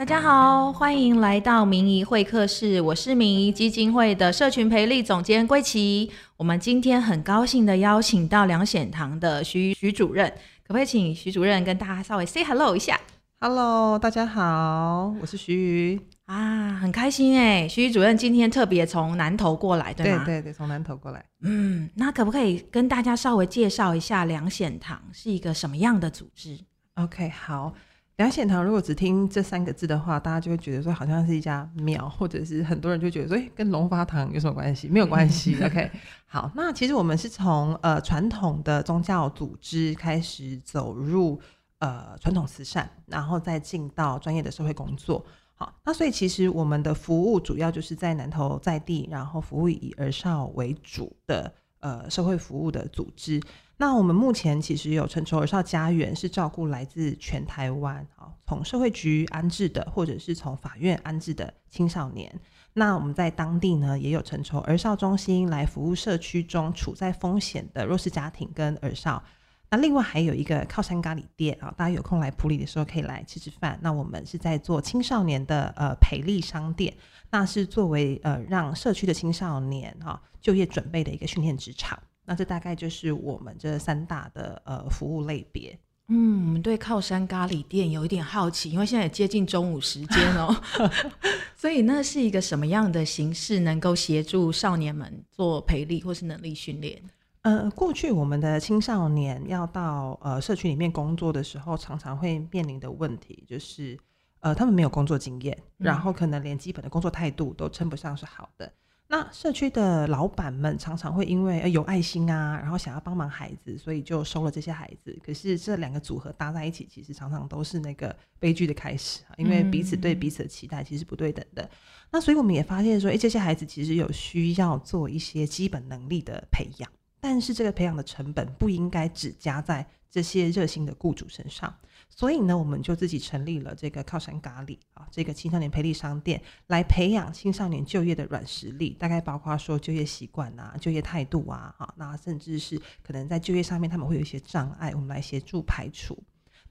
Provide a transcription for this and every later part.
大家好，欢迎来到明仪会客室，我是明仪基金会的社群培力总监桂琪。我们今天很高兴的邀请到梁显堂的徐徐主任，可不可以请徐主任跟大家稍微 say hello 一下？Hello，大家好，我是徐瑜啊，很开心哎，徐主任今天特别从南投过来，对吗？对对对，从南投过来。嗯，那可不可以跟大家稍微介绍一下梁显堂是一个什么样的组织？OK，好。两显堂如果只听这三个字的话，大家就会觉得说好像是一家庙，或者是很多人就觉得说，哎，跟龙发堂有什么关系？没有关系。OK，好，那其实我们是从呃传统的宗教组织开始走入呃传统慈善，然后再进到专业的社会工作。好，那所以其实我们的服务主要就是在南投在地，然后服务以儿少为主的呃社会服务的组织。那我们目前其实有成筹儿少家园，是照顾来自全台湾，好从社会局安置的，或者是从法院安置的青少年。那我们在当地呢，也有成筹儿少中心来服务社区中处在风险的弱势家庭跟儿少。那另外还有一个靠山咖喱店啊，大家有空来普里的时候可以来吃吃饭。那我们是在做青少年的呃培力商店，那是作为呃让社区的青少年哈就业准备的一个训练职场。那这大概就是我们这三大的呃服务类别。嗯，我们对靠山咖喱店有一点好奇，因为现在也接近中午时间哦，所以那是一个什么样的形式能够协助少年们做培力或是能力训练？呃，过去我们的青少年要到呃社区里面工作的时候，常常会面临的问题就是，呃，他们没有工作经验，然后可能连基本的工作态度都称不上是好的。那社区的老板们常常会因为有爱心啊，然后想要帮忙孩子，所以就收了这些孩子。可是这两个组合搭在一起，其实常常都是那个悲剧的开始啊，因为彼此对彼此的期待其实不对等的。那所以我们也发现说，哎，这些孩子其实有需要做一些基本能力的培养，但是这个培养的成本不应该只加在这些热心的雇主身上。所以呢，我们就自己成立了这个靠山咖喱啊，这个青少年培力商店，来培养青少年就业的软实力，大概包括说就业习惯啊、就业态度啊，啊，那甚至是可能在就业上面他们会有一些障碍，我们来协助排除。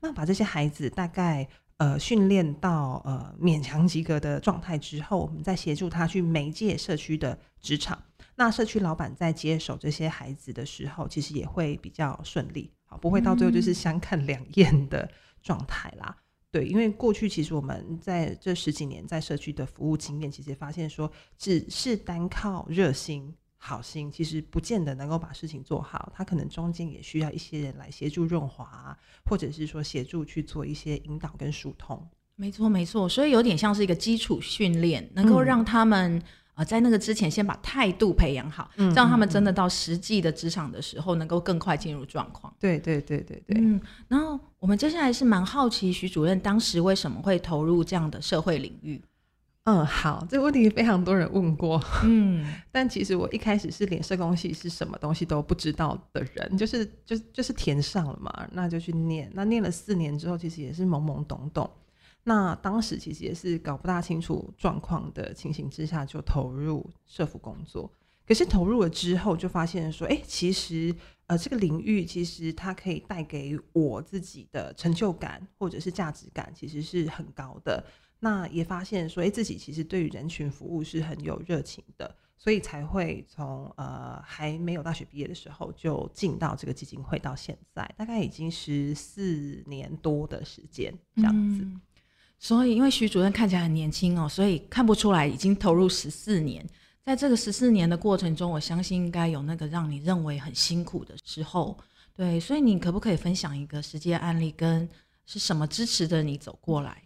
那把这些孩子大概呃训练到呃勉强及格的状态之后，我们再协助他去媒介社区的职场。那社区老板在接手这些孩子的时候，其实也会比较顺利，好，不会到最后就是相看两厌的。状态啦，对，因为过去其实我们在这十几年在社区的服务经验，其实发现说，只是单靠热心好心，其实不见得能够把事情做好，他可能中间也需要一些人来协助润滑，或者是说协助去做一些引导跟疏通。没错，没错，所以有点像是一个基础训练，能够让他们。啊，在那个之前，先把态度培养好，这样他们真的到实际的职场的时候，能够更快进入状况。对对对对对。嗯，然后我们接下来是蛮好奇，徐主任当时为什么会投入这样的社会领域？嗯，好，这个问题非常多人问过。嗯，但其实我一开始是连社工系是什么东西都不知道的人，就是就就是填上了嘛，那就去念。那念了四年之后，其实也是懵懵懂懂。那当时其实也是搞不大清楚状况的情形之下，就投入社服工作。可是投入了之后，就发现说，哎，其实呃这个领域其实它可以带给我自己的成就感或者是价值感，其实是很高的。那也发现说，哎，自己其实对于人群服务是很有热情的，所以才会从呃还没有大学毕业的时候就进到这个基金会，到现在大概已经十四年多的时间这样子。所以，因为徐主任看起来很年轻哦，所以看不出来已经投入十四年。在这个十四年的过程中，我相信应该有那个让你认为很辛苦的时候。对，所以你可不可以分享一个实际案例，跟是什么支持着你走过来？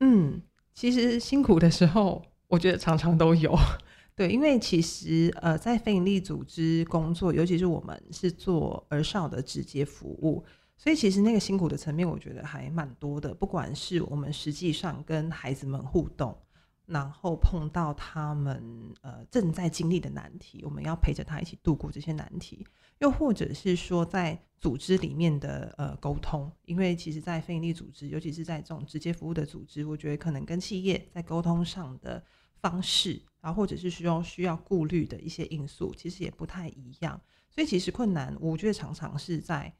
嗯，其实辛苦的时候，我觉得常常都有。对，因为其实呃，在非营利组织工作，尤其是我们是做儿少的直接服务。所以其实那个辛苦的层面，我觉得还蛮多的。不管是我们实际上跟孩子们互动，然后碰到他们呃正在经历的难题，我们要陪着他一起度过这些难题；又或者是说在组织里面的呃沟通，因为其实，在非营利组织，尤其是在这种直接服务的组织，我觉得可能跟企业在沟通上的方式，然后或者是需要需要顾虑的一些因素，其实也不太一样。所以其实困难，我觉得常常是在。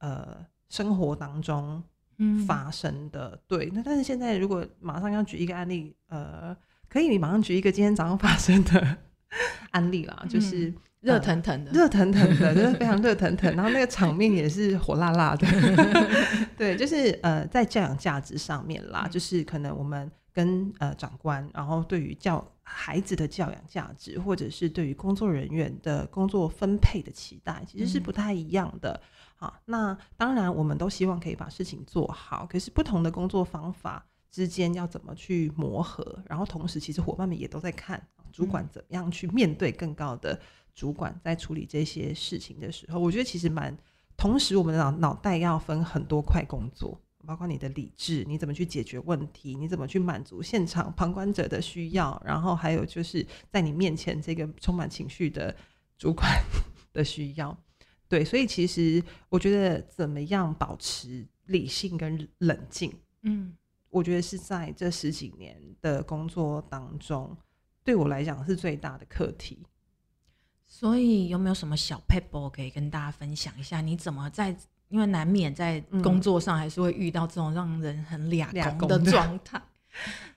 呃，生活当中发生的。对，那但是现在如果马上要举一个案例，呃，可以你马上举一个今天早上发生的 案例啦，就是热腾腾的，热腾腾的，就是非常热腾腾，然后那个场面也是火辣辣的。对，就是呃，在教养价值上面啦，就是可能我们跟呃长官，然后对于教孩子的教养价值，或者是对于工作人员的工作分配的期待，其实是不太一样的。好，那当然我们都希望可以把事情做好，可是不同的工作方法之间要怎么去磨合，然后同时其实伙伴们也都在看主管怎么样去面对更高的主管，在处理这些事情的时候，我觉得其实蛮同时我们的脑脑袋要分很多块工作。包括你的理智，你怎么去解决问题？你怎么去满足现场旁观者的需要？然后还有就是在你面前这个充满情绪的主管的需要。对，所以其实我觉得怎么样保持理性跟冷静，嗯，我觉得是在这十几年的工作当中，对我来讲是最大的课题。所以有没有什么小 paper 可以跟大家分享一下？你怎么在？因为难免在工作上还是会遇到这种让人很俩工的状态，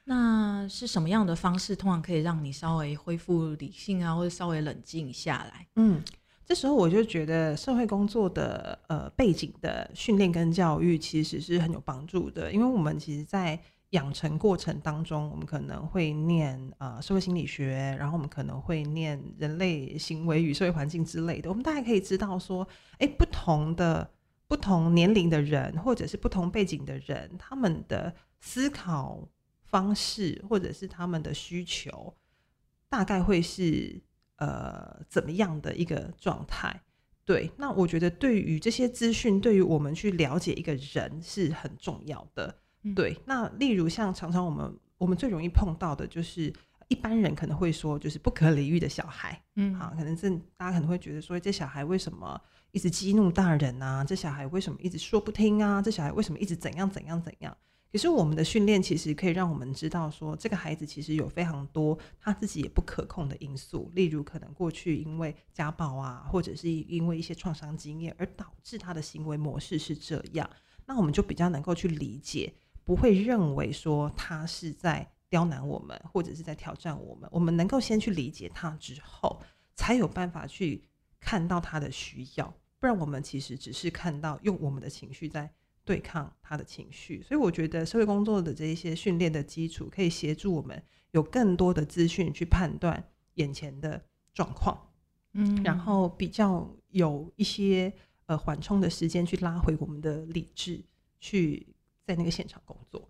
那是什么样的方式通常可以让你稍微恢复理性啊，或者稍微冷静下来？嗯，这时候我就觉得社会工作的呃背景的训练跟教育其实是很有帮助的，因为我们其实，在养成过程当中，我们可能会念呃社会心理学，然后我们可能会念人类行为与社会环境之类的，我们大概可以知道说，哎，不同的。不同年龄的人，或者是不同背景的人，他们的思考方式，或者是他们的需求，大概会是呃怎么样的一个状态？对，那我觉得对于这些资讯，对于我们去了解一个人是很重要的。对，那例如像常常我们我们最容易碰到的就是一般人可能会说，就是不可理喻的小孩。嗯，好，可能是大家可能会觉得说，这小孩为什么？一直激怒大人啊！这小孩为什么一直说不听啊？这小孩为什么一直怎样怎样怎样？可是我们的训练其实可以让我们知道，说这个孩子其实有非常多他自己也不可控的因素，例如可能过去因为家暴啊，或者是因为一些创伤经验而导致他的行为模式是这样。那我们就比较能够去理解，不会认为说他是在刁难我们，或者是在挑战我们。我们能够先去理解他之后，才有办法去看到他的需要。不然，我们其实只是看到用我们的情绪在对抗他的情绪，所以我觉得社会工作的这一些训练的基础，可以协助我们有更多的资讯去判断眼前的状况，嗯，然后比较有一些呃缓冲的时间去拉回我们的理智，去在那个现场工作。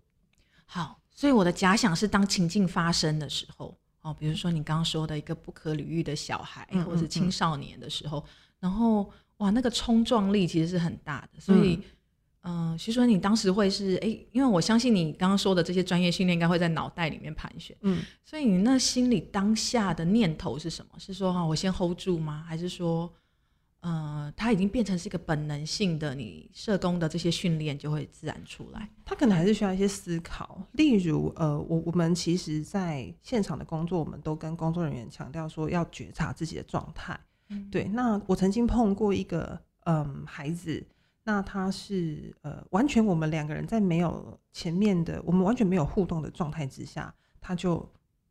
好，所以我的假想是，当情境发生的时候，哦，比如说你刚刚说的一个不可理喻的小孩或者青少年的时候，然后。哇，那个冲撞力其实是很大的，所以，嗯，徐主任，你当时会是哎，因为我相信你刚刚说的这些专业训练应该会在脑袋里面盘旋，嗯，所以你那心里当下的念头是什么？是说哈，我先 hold 住吗？还是说，呃，它已经变成是一个本能性的，你社工的这些训练就会自然出来？他可能还是需要一些思考，例如，呃，我我们其实在现场的工作，我们都跟工作人员强调说要觉察自己的状态。对，那我曾经碰过一个嗯孩子，那他是呃完全我们两个人在没有前面的，我们完全没有互动的状态之下，他就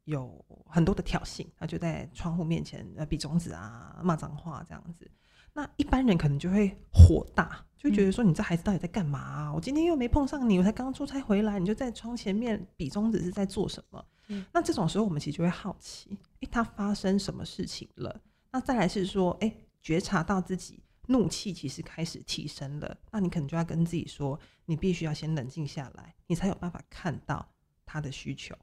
有很多的挑衅，他就在窗户面前呃比中指啊骂脏话这样子。那一般人可能就会火大，就觉得说你这孩子到底在干嘛？我今天又没碰上你，我才刚出差回来，你就在窗前面比中指是在做什么？那这种时候我们其实就会好奇，诶，他发生什么事情了？那再来是说，哎，觉察到自己怒气其实开始提升了，那你可能就要跟自己说，你必须要先冷静下来，你才有办法看到他的需求。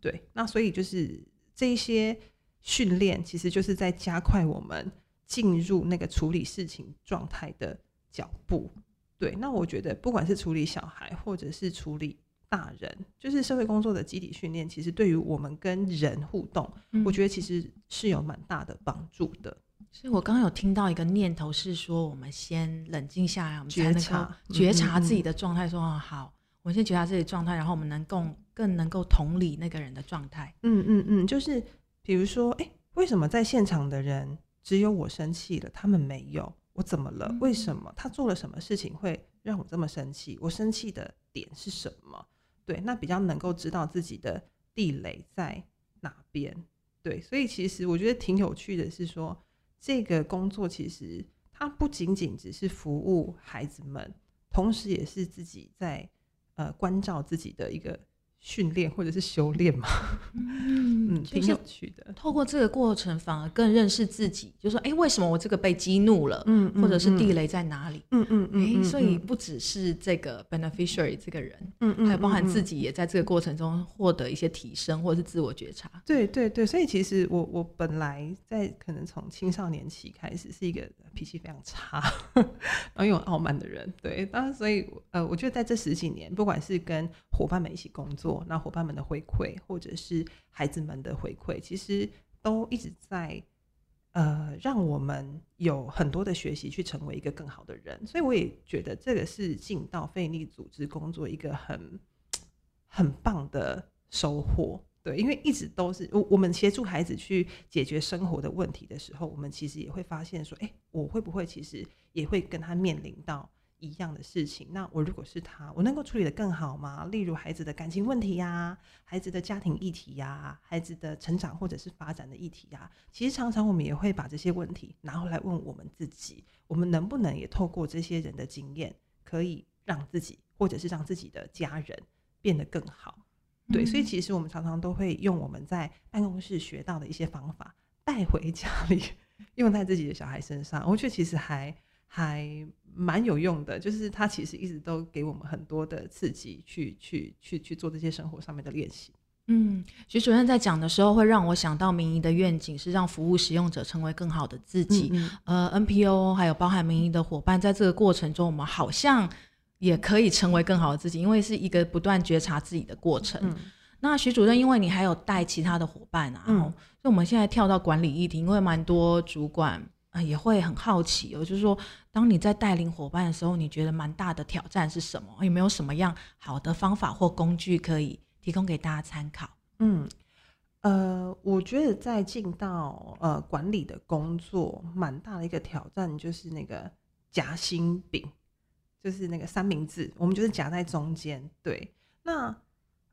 对，那所以就是这一些训练，其实就是在加快我们进入那个处理事情状态的脚步。对，那我觉得不管是处理小孩，或者是处理大人就是社会工作的集体训练，其实对于我们跟人互动，我觉得其实是有蛮大的帮助的。所以我刚刚有听到一个念头是说，我们先冷静下来，我们觉察觉察自己的状态。说好，我先觉察自己状态，然后我们能够更能够同理那个人的状态。嗯嗯嗯，就是比如说，哎，为什么在现场的人只有我生气了，他们没有？我怎么了？为什么他做了什么事情会让我这么生气？我生气的点是什么？对，那比较能够知道自己的地雷在哪边。对，所以其实我觉得挺有趣的是说，这个工作其实它不仅仅只是服务孩子们，同时也是自己在呃关照自己的一个。训练或者是修炼嘛，嗯，挺有趣的。透过这个过程，反而更认识自己，就说，哎，为什么我这个被激怒了？嗯，或者是地雷在哪里？嗯嗯嗯。哎，所以不只是这个 beneficiary 这个人，嗯嗯，还包含自己也在这个过程中获得一些提升，或者是自我觉察。对对对，所以其实我我本来在可能从青少年期开始是一个脾气非常差，然后又傲慢的人。对，当然，所以呃，我觉得在这十几年，不管是跟伙伴们一起工作。那伙伴们的回馈，或者是孩子们的回馈，其实都一直在呃，让我们有很多的学习，去成为一个更好的人。所以我也觉得这个是进到非利组织工作一个很很棒的收获。对，因为一直都是我我们协助孩子去解决生活的问题的时候，我们其实也会发现说，哎，我会不会其实也会跟他面临到。一样的事情，那我如果是他，我能够处理的更好吗？例如孩子的感情问题呀，孩子的家庭议题呀，孩子的成长或者是发展的议题呀，其实常常我们也会把这些问题拿回来问我们自己，我们能不能也透过这些人的经验，可以让自己或者是让自己的家人变得更好？对，所以其实我们常常都会用我们在办公室学到的一些方法带回家里，用在自己的小孩身上，我觉得其实还还。蛮有用的，就是他其实一直都给我们很多的刺激，去去去去做这些生活上面的练习。嗯，徐主任在讲的时候，会让我想到民意的愿景是让服务使用者成为更好的自己。呃，NPO 还有包含民意的伙伴，在这个过程中，我们好像也可以成为更好的自己，因为是一个不断觉察自己的过程。那徐主任，因为你还有带其他的伙伴啊，所以我们现在跳到管理议题，因为蛮多主管。啊，也会很好奇哦，就是说，当你在带领伙伴的时候，你觉得蛮大的挑战是什么？有没有什么样好的方法或工具可以提供给大家参考？嗯，呃，我觉得在进到呃管理的工作，蛮大的一个挑战就是那个夹心饼，就是那个三明治，我们就是夹在中间。对，那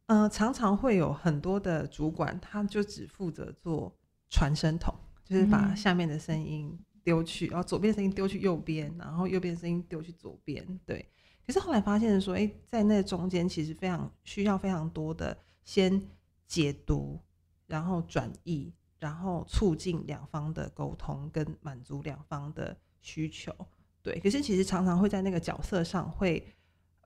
呃，常常会有很多的主管，他就只负责做传声筒，就是把下面的声音。丢去，然后左边声音丢去右边，然后右边声音丢去左边，对。可是后来发现说，哎，在那中间其实非常需要非常多的先解读，然后转译，然后促进两方的沟通跟满足两方的需求，对。可是其实常常会在那个角色上会。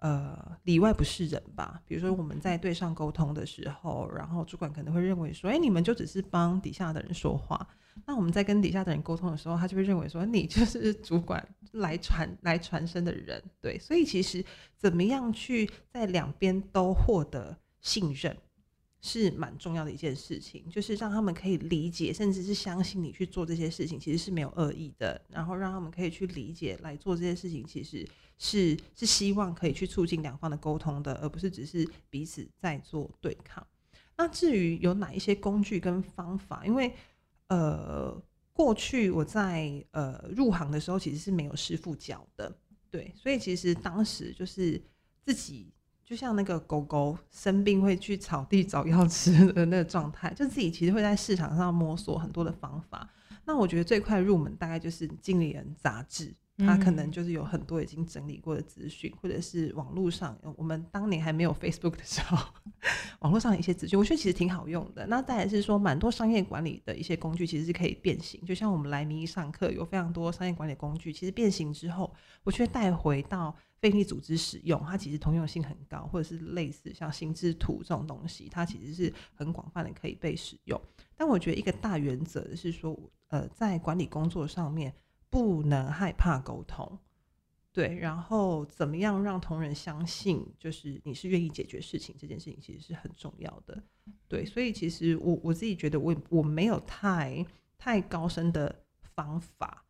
呃，里外不是人吧？比如说我们在对上沟通的时候，然后主管可能会认为说，哎，你们就只是帮底下的人说话。那我们在跟底下的人沟通的时候，他就会认为说，你就是主管来传来传声的人。对，所以其实怎么样去在两边都获得信任？是蛮重要的一件事情，就是让他们可以理解，甚至是相信你去做这些事情，其实是没有恶意的。然后让他们可以去理解来做这些事情，其实是是希望可以去促进两方的沟通的，而不是只是彼此在做对抗。那至于有哪一些工具跟方法，因为呃，过去我在呃入行的时候其实是没有师傅教的，对，所以其实当时就是自己。就像那个狗狗生病会去草地找药吃的那个状态，就自己其实会在市场上摸索很多的方法。那我觉得最快入门大概就是《经理人》杂志。它可能就是有很多已经整理过的资讯，或者是网络上，我们当年还没有 Facebook 的时候，网络上的一些资讯，我觉得其实挺好用的。那再来是说，蛮多商业管理的一些工具其实是可以变形，就像我们来民意上课有非常多商业管理工具，其实变形之后，我却带回到非利组织使用，它其实通用性很高，或者是类似像心智图这种东西，它其实是很广泛的可以被使用。但我觉得一个大原则是说，呃，在管理工作上面。不能害怕沟通，对，然后怎么样让同仁相信，就是你是愿意解决事情这件事情，其实是很重要的，对，所以其实我我自己觉得，我我没有太太高深的方法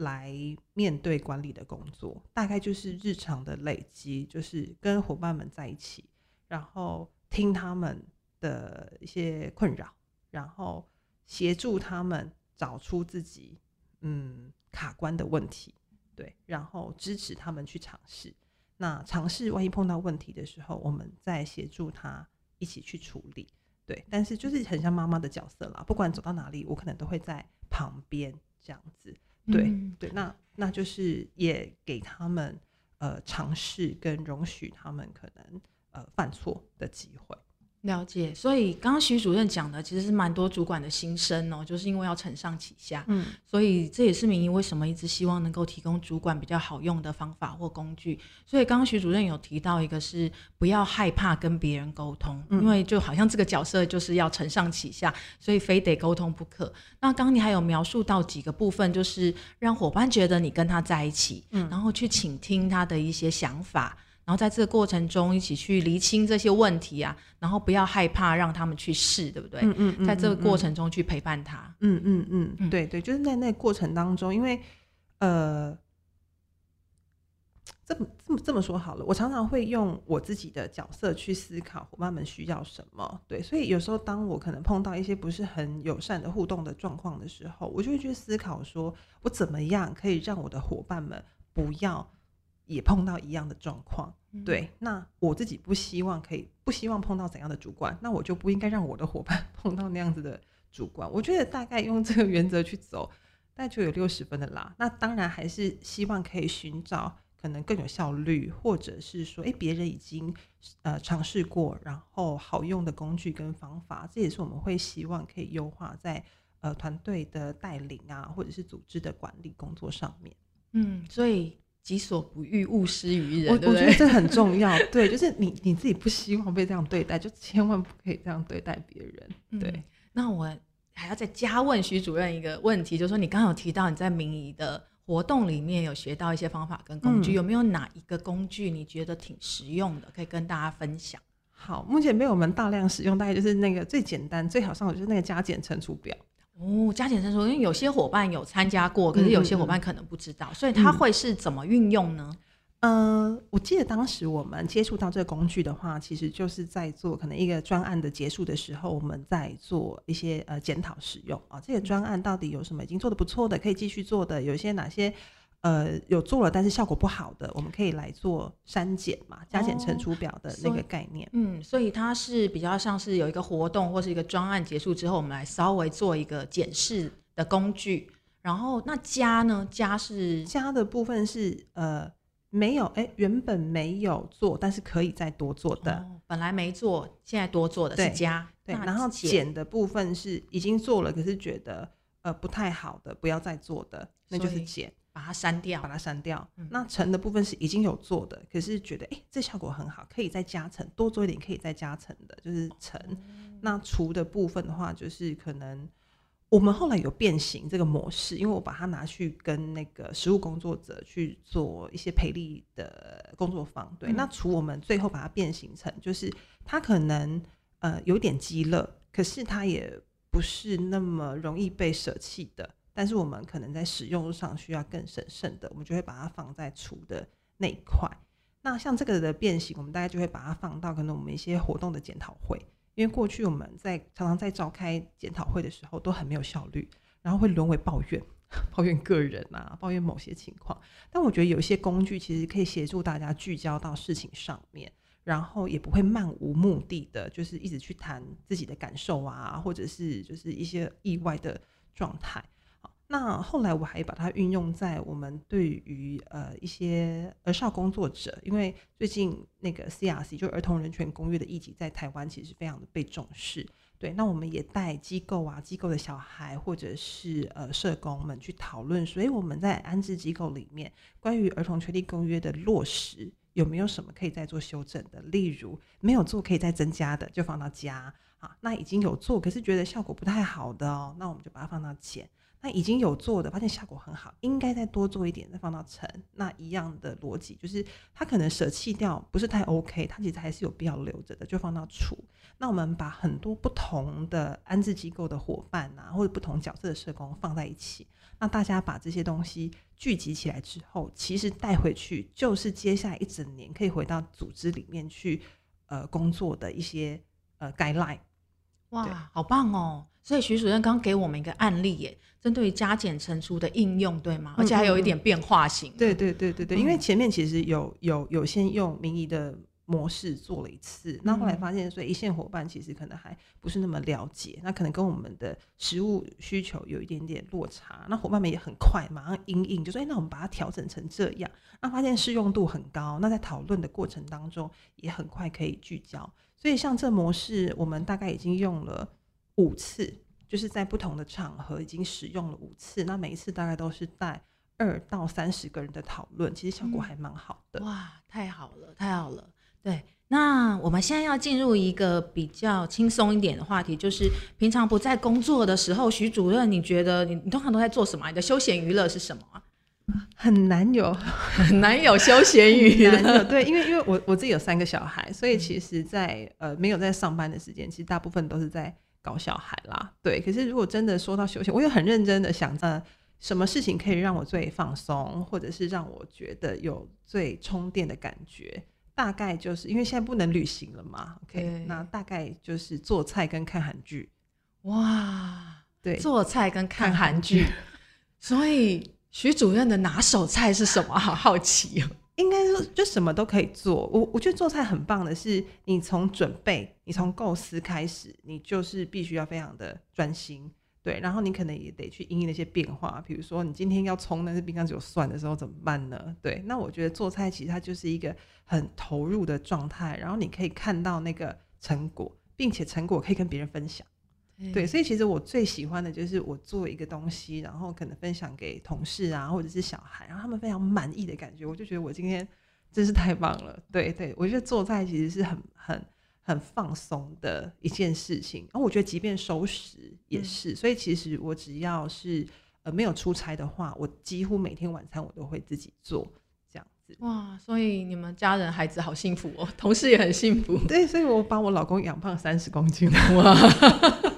来面对管理的工作，大概就是日常的累积，就是跟伙伴们在一起，然后听他们的一些困扰，然后协助他们找出自己，嗯。卡关的问题，对，然后支持他们去尝试。那尝试万一碰到问题的时候，我们再协助他一起去处理。对，但是就是很像妈妈的角色啦，不管走到哪里，我可能都会在旁边这样子。对、嗯对，那那就是也给他们呃尝试跟容许他们可能呃犯错的机会。了解，所以刚刚徐主任讲的其实是蛮多主管的心声哦，就是因为要承上启下，嗯所以这也是民营为什么一直希望能够提供主管比较好用的方法或工具。所以刚刚徐主任有提到一个是不要害怕跟别人沟通，嗯因为就好像这个角色就是要承上启下，所以非得沟通不可。那刚刚你还有描述到几个部分，就是让伙伴觉得你跟他在一起，嗯然后去倾听他的一些想法。然后在这个过程中，一起去厘清这些问题啊，然后不要害怕让他们去试，对不对？嗯嗯嗯在这个嗯过程中去陪伴他。嗯嗯嗯，嗯对对，就是在那个过程当中，因为呃，这么这么这么说好了，我常常会用我自己的角色去思考伙伴们需要什么。对，所以有时候当我可能碰到一些不是很友善的互动的状况的时候，我就会去思考说，我怎么样可以让我的伙伴们不要也碰到一样的状况。嗯对，那我自己不希望可以不希望碰到怎样的主管，那我就不应该让我的伙伴碰到那样子的主管。我觉得大概用这个原则去走，大概就有六十分的啦。那当然还是希望可以寻找可能更有效率，或者是说，诶，别人已经呃尝试过，然后好用的工具跟方法，这也是我们会希望可以优化在呃团队的带领啊，或者是组织的管理工作上面。嗯，所以己所不欲，勿施于人，我？我觉得 这很重要，对，就是你你自己不希望被这样对待，就千万不可以这样对待别人。对嗯那我还要再加问徐主任一个问题，就是说你刚刚有提到你在民仪的活动里面有学到一些方法跟工具，嗯有没有哪一个工具你觉得挺实用的，可以跟大家分享？好，目前被我们大量使用，大概就是那个最简单、最好上手，就是那个加减乘除表。哦，加减乘除，因为有些伙伴有参加过，可是有些伙伴可能不知道，所以他嗯会是怎么运用呢？嗯、我记得当时我们接触到这个工具的话，其实就是在做可能一个专案的结束的时候，我们在做一些呃检讨使用啊。这个专案到底有什么已经做的不错的，可以继续做的，有一些哪些呃有做了但是效果不好的，我们可以来做删减嘛，加减乘除表的那个概念。嗯，所以它是比较像是有一个活动或是一个专案结束之后，我们来稍微做一个检视的工具。然后那加呢？加是加的部分是呃没有哎、原本没有做，但是可以再多做的。哦本来没做，现在多做的是加。对，那然后减减的部分是已经做了，可是觉得呃不太好的，不要再做的，那就是减，把它删掉把。它删掉。嗯那乘的部分是已经有做的，可是觉得哎、诶这效果很好，可以再加成，多做一点可以再加成的，就是乘。哦那除的部分的话，就是可能我们后来有变形这个模式，因为我把它拿去跟那个实务工作者去做一些培力的工作坊。对，嗯那除我们最后把它变形成，就是它可能呃有点鸡肋，可是它也不是那么容易被舍弃的。但是我们可能在使用上需要更审慎的，我们就会把它放在除的那一块。那像这个的变形，我们大概就会把它放到可能我们一些活动的检讨会，因为过去我们在常常在召开检讨会的时候都很没有效率，然后会沦为抱怨，抱怨个人啊，抱怨某些情况。但我觉得有一些工具其实可以协助大家聚焦到事情上面，然后也不会漫无目的的，就是一直去谈自己的感受啊，或者是就是一些意外的状态。那后来我还把它运用在我们对于呃一些儿少工作者，因为最近那个 CRC 就儿童人权公约的议题在台湾其实非常的被重视。对，那我们也带机构啊、机构的小孩或者是呃社工们去讨论，所以我们在安置机构里面关于儿童权利公约的落实有没有什么可以再做修正的？例如没有做可以再增加的，就放到加啊。那已经有做，可是觉得效果不太好的哦，那我们就把它放到减。那已经有做的，发现效果很好，应该再多做一点，再放到成。那一样的逻辑就是，他可能舍弃掉不是太 OK，他其实还是有必要留着的，就放到除。那我们把很多不同的安置机构的伙伴啊，或者不同角色的社工放在一起，那大家把这些东西聚集起来之后，其实带回去就是接下来一整年可以回到组织里面去呃工作的一些呃 guideline。哇，好棒哦！所以徐主任刚给我们一个案例耶，针对于加减乘除的应用，对吗？而且还有一点变化型。对对对对对，因为前面其实有有有先用民意的。模式做了一次，那后来发现，所以一线伙伴其实可能还不是那么了解，那可能跟我们的实物需求有一点点落差。那伙伴们也很快马上应应，就说：“哎，那我们把它调整成这样。”那发现适用度很高，那在讨论的过程当中也很快可以聚焦。所以像这模式，我们大概已经用了五次，就是在不同的场合已经使用了五次。那每一次大概都是带二到三十个人的讨论，其实效果还蛮好的。哇，太好了，太好了。对，那我们现在要进入一个比较轻松一点的话题，就是平常不在工作的时候，徐主任，你觉得你你通常都在做什么？你的休闲娱乐是什么？很难有，很难有休闲娱乐。对，因为因为我我自己有三个小孩，所以其实，在呃没有在上班的时间，其实大部分都是在搞小孩啦。对，可是如果真的说到休闲，我也很认真的想，呃，什么事情可以让我最放松，或者是让我觉得有最充电的感觉？大概就是因为现在不能旅行了嘛，OK，那大概就是做菜跟看韩剧。哇，对，做菜跟看韩剧。所以徐主任的拿手菜是什么？好好奇哦。应该说就什么都可以做。我我觉得做菜很棒的是，你从准备，你从构思开始，你就是必须要非常的专心。对，然后你可能也得去应那些变化，比如说你今天要冲，但是冰箱只有蒜的时候怎么办呢？对，那我觉得做菜其实它就是一个很投入的状态，然后你可以看到那个成果，并且成果可以跟别人分享。对，所以其实我最喜欢的就是我做一个东西，然后可能分享给同事啊，或者是小孩，然后他们非常满意的感觉，我就觉得我今天真是太棒了。对对，我觉得做菜其实是很很。很放松的一件事情，然后我觉得即便收拾也是，所以其实我只要是呃没有出差的话，我几乎每天晚餐我都会自己做这样子。哇，所以你们家人孩子好幸福哦，同事也很幸福。对，所以我把我老公养胖三十公斤哇，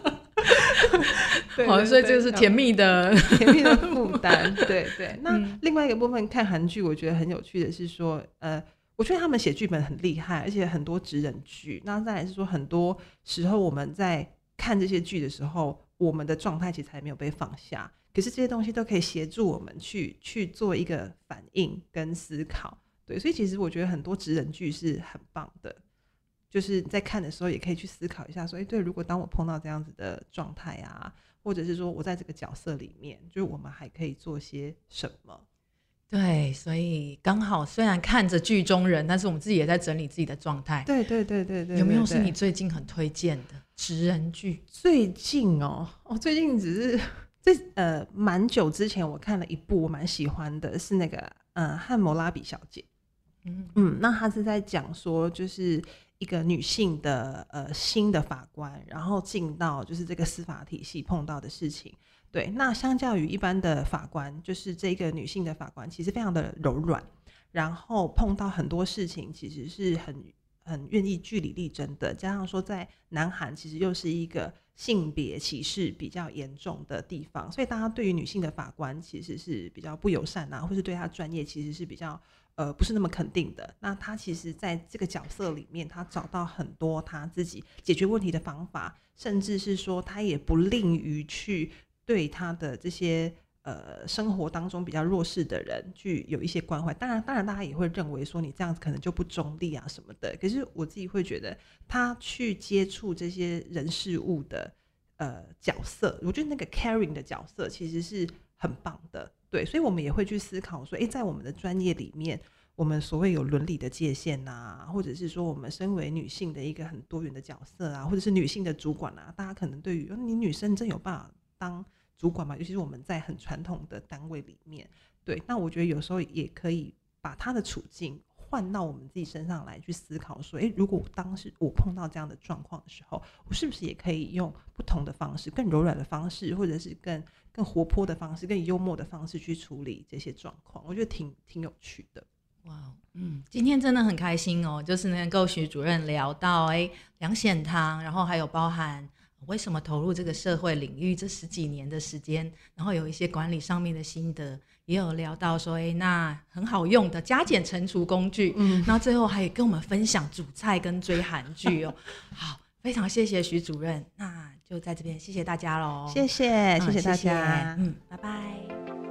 好，所以这个是甜蜜的 甜蜜的负担。对对，那另外一个部分看韩剧，我觉得很有趣的是说，呃。我觉得他们写剧本很厉害，而且很多职人剧。那再来是说，很多时候我们在看这些剧的时候，我们的状态其实还没有被放下。可是这些东西都可以协助我们去去做一个反应跟思考。对，所以其实我觉得很多职人剧是很棒的，就是在看的时候也可以去思考一下，说，哎，对，如果当我碰到这样子的状态啊，或者是说我在这个角色里面，就是我们还可以做些什么。对，所以刚好虽然看着剧中人，但是我们自己也在整理自己的状态。对对对对对，有没有是你最近很推荐的职人剧？最近哦，哦，最近只是这呃，蛮久之前我看了一部我蛮喜欢的，是那个呃《汉谟拉比小姐》。嗯嗯，那他是在讲说，就是一个女性的呃新的法官，然后进到就是这个司法体系碰到的事情。对，那相较于一般的法官，就是这个女性的法官，其实非常的柔软，然后碰到很多事情，其实是很很愿意据理力争的。加上说，在南韩其实又是一个性别歧视比较严重的地方，所以大家对于女性的法官其实是比较不友善啊，或是对她专业其实是比较呃不是那么肯定的。那他其实在这个角色里面，他找到很多他自己解决问题的方法，甚至是说他也不吝于去。对他的这些呃生活当中比较弱势的人，去有一些关怀。当然，当然，大家也会认为说你这样子可能就不中立啊什么的。可是我自己会觉得，他去接触这些人事物的呃角色，我觉得那个 caring 的角色其实是很棒的。对，所以我们也会去思考说，诶，在我们的专业里面，我们所谓有伦理的界限呐，或者是说我们身为女性的一个很多元的角色啊，或者是女性的主管啊，大家可能对于你女生真有办法。当主管吗，尤其是我们在很传统的单位里面，对，那我觉得有时候也可以把她的处境换到我们自己身上来去思考，说，诶，如果当时我碰到这样的状况的时候，我是不是也可以用不同的方式，更柔软的方式，或者是更更活泼的方式，更幽默的方式去处理这些状况？我觉得挺挺有趣的。哇，嗯，今天真的很开心哦，就是能够徐主任聊到，诶，两显堂，然后还有包含。为什么投入这个社会领域这十几年的时间，然后有一些管理上面的心得，也有聊到说，哎，那很好用的加减乘除工具，嗯，然后最后还跟我们分享煮菜跟追韩剧哦，好，非常谢谢徐主任，那就在这边谢谢大家喽，谢谢，嗯谢谢大家。嗯，拜拜。